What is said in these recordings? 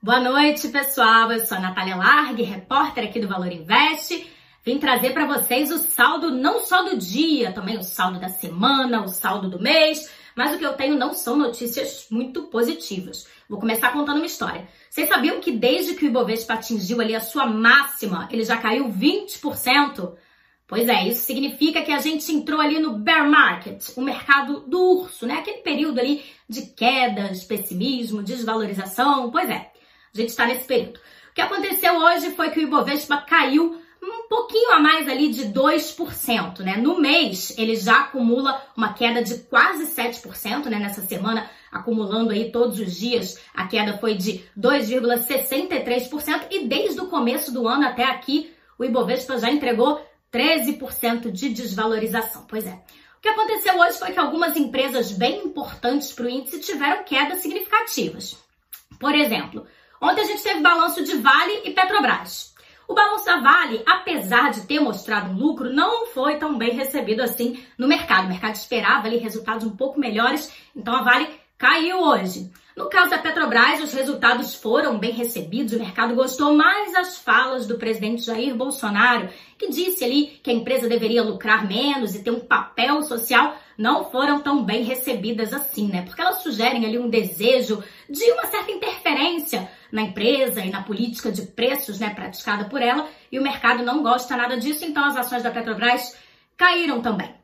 Boa noite, pessoal. Eu sou a Natália Largue, repórter aqui do Valor Invest. Vim trazer para vocês o saldo não só do dia, também o saldo da semana, o saldo do mês, mas o que eu tenho não são notícias muito positivas. Vou começar contando uma história. Vocês sabiam que desde que o Ibovespa atingiu ali a sua máxima, ele já caiu 20%? Pois é, isso significa que a gente entrou ali no bear market, o mercado do urso, né? Aquele período ali de quedas, pessimismo, desvalorização. Pois é, a gente está nesse período. O que aconteceu hoje foi que o Ibovespa caiu um pouquinho a mais ali de 2%, né? No mês, ele já acumula uma queda de quase 7%, né? Nessa semana, acumulando aí todos os dias, a queda foi de 2,63% e desde o começo do ano até aqui, o Ibovespa já entregou 13% de desvalorização. Pois é. O que aconteceu hoje foi que algumas empresas bem importantes para o índice tiveram quedas significativas. Por exemplo, ontem a gente teve balanço de Vale e Petrobras. O balanço da Vale, apesar de ter mostrado um lucro, não foi tão bem recebido assim no mercado. O mercado esperava ali resultados um pouco melhores, então a Vale caiu hoje. No caso da Petrobras, os resultados foram bem recebidos, o mercado gostou mais das falas do presidente Jair Bolsonaro, que disse ali que a empresa deveria lucrar menos e ter um papel social, não foram tão bem recebidas assim, né? Porque elas sugerem ali um desejo de uma certa interferência na empresa e na política de preços, né, praticada por ela, e o mercado não gosta nada disso, então as ações da Petrobras caíram também.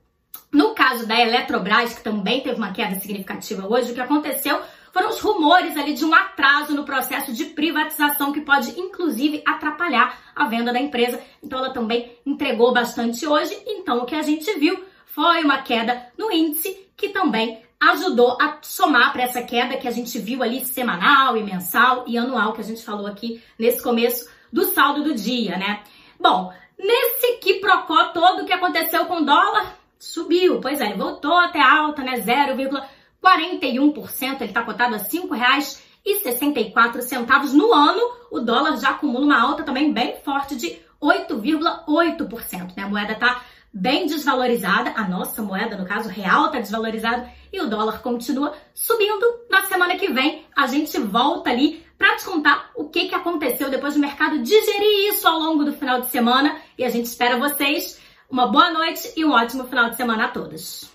No caso da Eletrobras, que também teve uma queda significativa hoje, o que aconteceu foram os rumores ali de um atraso no processo de privatização que pode inclusive atrapalhar a venda da empresa. Então ela também entregou bastante hoje. Então o que a gente viu foi uma queda no índice que também ajudou a somar para essa queda que a gente viu ali semanal e mensal e anual que a gente falou aqui nesse começo do saldo do dia, né? Bom, nesse que procó todo o que aconteceu com o dólar, subiu. Pois é, ele voltou até alta, né? 0,41%. Ele está cotado a R$ 5,64. No ano, o dólar já acumula uma alta também bem forte de 8,8%. Né? A moeda está bem desvalorizada, a nossa moeda, no caso real, está desvalorizada e o dólar continua subindo. Na semana que vem, a gente volta ali para te contar o que, que aconteceu depois do mercado digerir isso ao longo do final de semana e a gente espera vocês uma boa noite e um ótimo final de semana a todos.